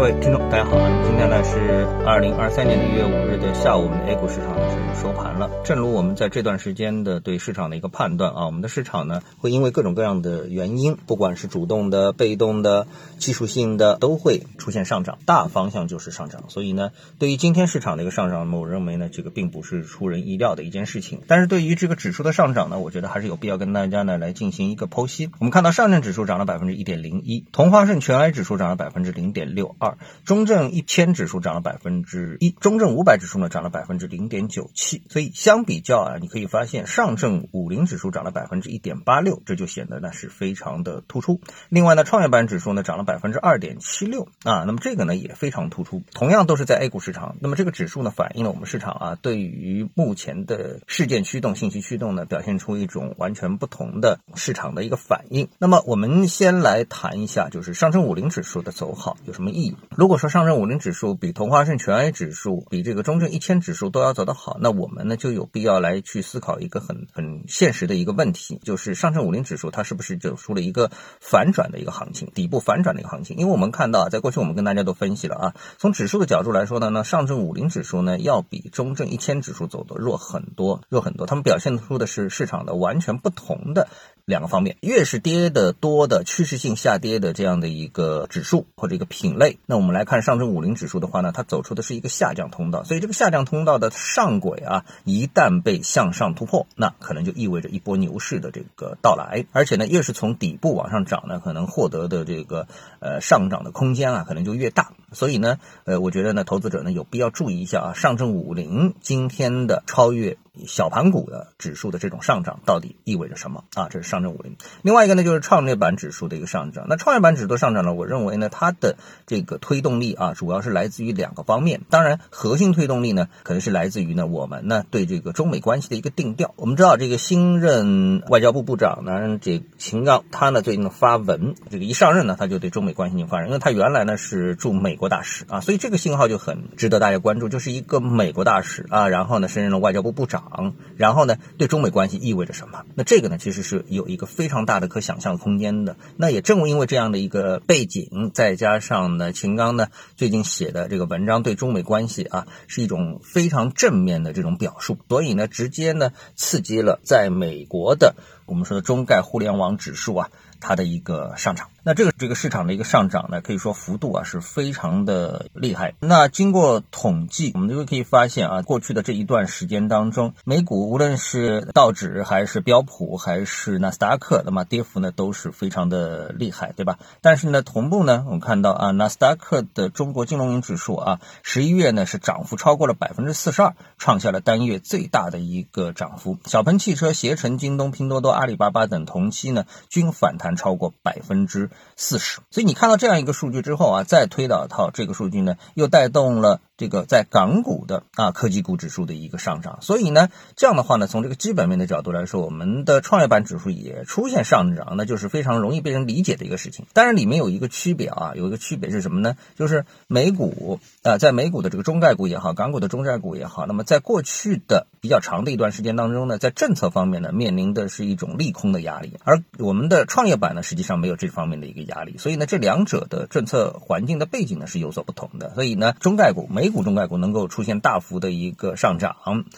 各位听众，大家好。今天呢是二零二三年的一月五日的下午，我们的 A 股市场呢是收盘了。正如我们在这段时间的对市场的一个判断啊，我们的市场呢会因为各种各样的原因，不管是主动的、被动的、技术性的，都会出现上涨，大方向就是上涨。所以呢，对于今天市场的一个上涨，我认为呢这个并不是出人意料的一件事情。但是对于这个指数的上涨呢，我觉得还是有必要跟大家呢来进行一个剖析。我们看到上证指数涨了百分之一点零一，同花顺全 A 指数涨了百分之零点六二。中证一千指数涨了百分之一，中证五百指数呢涨了百分之零点九七，所以相比较啊，你可以发现上证五零指数涨了百分之一点八六，这就显得呢是非常的突出。另外呢，创业板指数呢涨了百分之二点七六啊，那么这个呢也非常突出。同样都是在 A 股市场，那么这个指数呢反映了我们市场啊对于目前的事件驱动、信息驱动呢表现出一种完全不同的市场的一个反应。那么我们先来谈一下，就是上证五零指数的走好有什么意义？如果说上证五零指数比同花顺全 A 指数、比这个中证一千指数都要走得好，那我们呢就有必要来去思考一个很很现实的一个问题，就是上证五零指数它是不是走出了一个反转的一个行情，底部反转的一个行情？因为我们看到，在过去我们跟大家都分析了啊，从指数的角度来说呢，那上证五零指数呢要比中证一千指数走的弱很多，弱很多，它们表现出的是市场的完全不同的。两个方面，越是跌的多的趋势性下跌的这样的一个指数或者一个品类，那我们来看上证五零指数的话呢，它走出的是一个下降通道，所以这个下降通道的上轨啊，一旦被向上突破，那可能就意味着一波牛市的这个到来，而且呢，越是从底部往上涨呢，可能获得的这个呃上涨的空间啊，可能就越大。所以呢，呃，我觉得呢，投资者呢有必要注意一下啊，上证五零今天的超越。小盘股的指数的这种上涨到底意味着什么啊？这是上证五零。另外一个呢，就是创业板指数的一个上涨。那创业板指数上涨呢，我认为呢，它的这个推动力啊，主要是来自于两个方面。当然，核心推动力呢，可能是来自于呢，我们呢对这个中美关系的一个定调。我们知道，这个新任外交部部长呢，这秦刚，他呢最近发文，这个一上任呢，他就对中美关系进行发展，因为他原来呢是驻美国大使啊，所以这个信号就很值得大家关注，就是一个美国大使啊，然后呢升任了外交部部长。然后呢，对中美关系意味着什么？那这个呢，其实是有一个非常大的可想象空间的。那也正因为这样的一个背景，再加上呢，秦刚呢最近写的这个文章对中美关系啊是一种非常正面的这种表述，所以呢，直接呢刺激了在美国的我们说的中概互联网指数啊它的一个上涨。那这个这个市场的一个上涨呢，可以说幅度啊是非常的厉害。那经过统计，我们就可以发现啊，过去的这一段时间当中，美股无论是道指还是标普还是纳斯达克，那么跌幅呢都是非常的厉害，对吧？但是呢，同步呢，我们看到啊，纳斯达克的中国金融云指数啊，十一月呢是涨幅超过了百分之四十二，创下了单月最大的一个涨幅。小鹏汽车、携程、京东、拼多多、阿里巴巴等同期呢均反弹超过百分之。四十，所以你看到这样一个数据之后啊，再推导到这个数据呢，又带动了。这个在港股的啊科技股指数的一个上涨，所以呢，这样的话呢，从这个基本面的角度来说，我们的创业板指数也出现上涨，那就是非常容易被人理解的一个事情。当然，里面有一个区别啊，有一个区别是什么呢？就是美股啊，在美股的这个中概股也好，港股的中概股也好，那么在过去的比较长的一段时间当中呢，在政策方面呢，面临的是一种利空的压力，而我们的创业板呢，实际上没有这方面的一个压力，所以呢，这两者的政策环境的背景呢是有所不同的。所以呢，中概股美。股中概股能够出现大幅的一个上涨，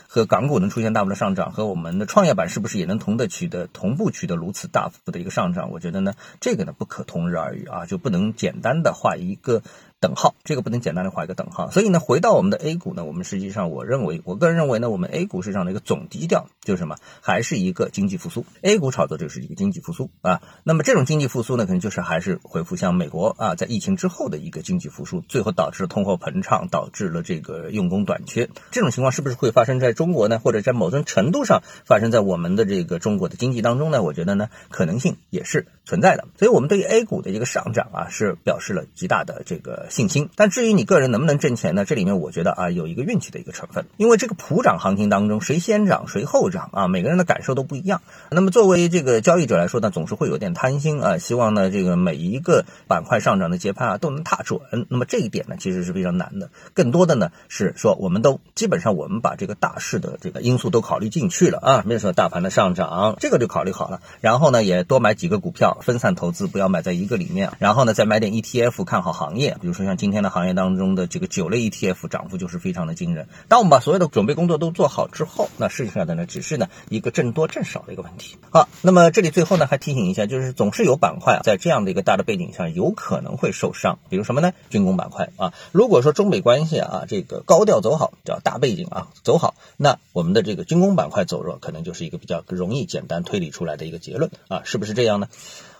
和港股能出现大幅的上涨，和我们的创业板是不是也能同的取得同步取得如此大幅的一个上涨？我觉得呢，这个呢不可同日而语啊，就不能简单的画一个。等号，这个不能简单的画一个等号。所以呢，回到我们的 A 股呢，我们实际上我认为，我个人认为呢，我们 A 股市场的一个总基调就是什么？还是一个经济复苏。A 股炒作就是一个经济复苏啊。那么这种经济复苏呢，可能就是还是恢复像美国啊，在疫情之后的一个经济复苏，最后导致通货膨胀，导致了这个用工短缺。这种情况是不是会发生在中国呢？或者在某种程度上发生在我们的这个中国的经济当中呢？我觉得呢，可能性也是存在的。所以我们对于 A 股的一个上涨啊，是表示了极大的这个信心。但至于你个人能不能挣钱呢？这里面我觉得啊，有一个运气的一个成分，因为这个普涨行情当中，谁先涨谁后涨啊，每个人的感受都不一样。那么作为这个交易者来说呢，总是会有点贪心啊，希望呢这个每一个板块上涨的节拍啊都能踏准。那么这一点呢，其实是非常难的。更多的呢是说，我们都基本上我们把这个大势的这个因素都考虑进去了啊，比如说大盘的上涨，这个就考虑好了。然后呢，也多买几个股票，分散投资，不要买在一个里面。然后呢，再买点 ETF，看好行业，比如说。说像今天的行业当中的这个酒类 ETF 涨幅就是非常的惊人。当我们把所有的准备工作都做好之后，那剩下的呢，只是呢一个挣多挣少的一个问题。好，那么这里最后呢还提醒一下，就是总是有板块在这样的一个大的背景下有可能会受伤，比如什么呢？军工板块啊，如果说中美关系啊这个高调走好，叫大背景啊走好，那我们的这个军工板块走弱，可能就是一个比较容易简单推理出来的一个结论啊，是不是这样呢？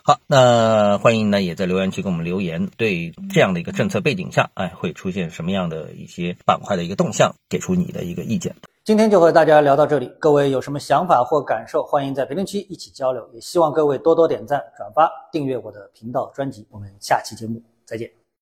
好，那欢迎呢也在留言区给我们留言，对这样的一个政策背景下，哎，会出现什么样的一些板块的一个动向，给出你的一个意见。今天就和大家聊到这里，各位有什么想法或感受，欢迎在评论区一起交流，也希望各位多多点赞、转发、订阅我的频道专辑。我们下期节目再见。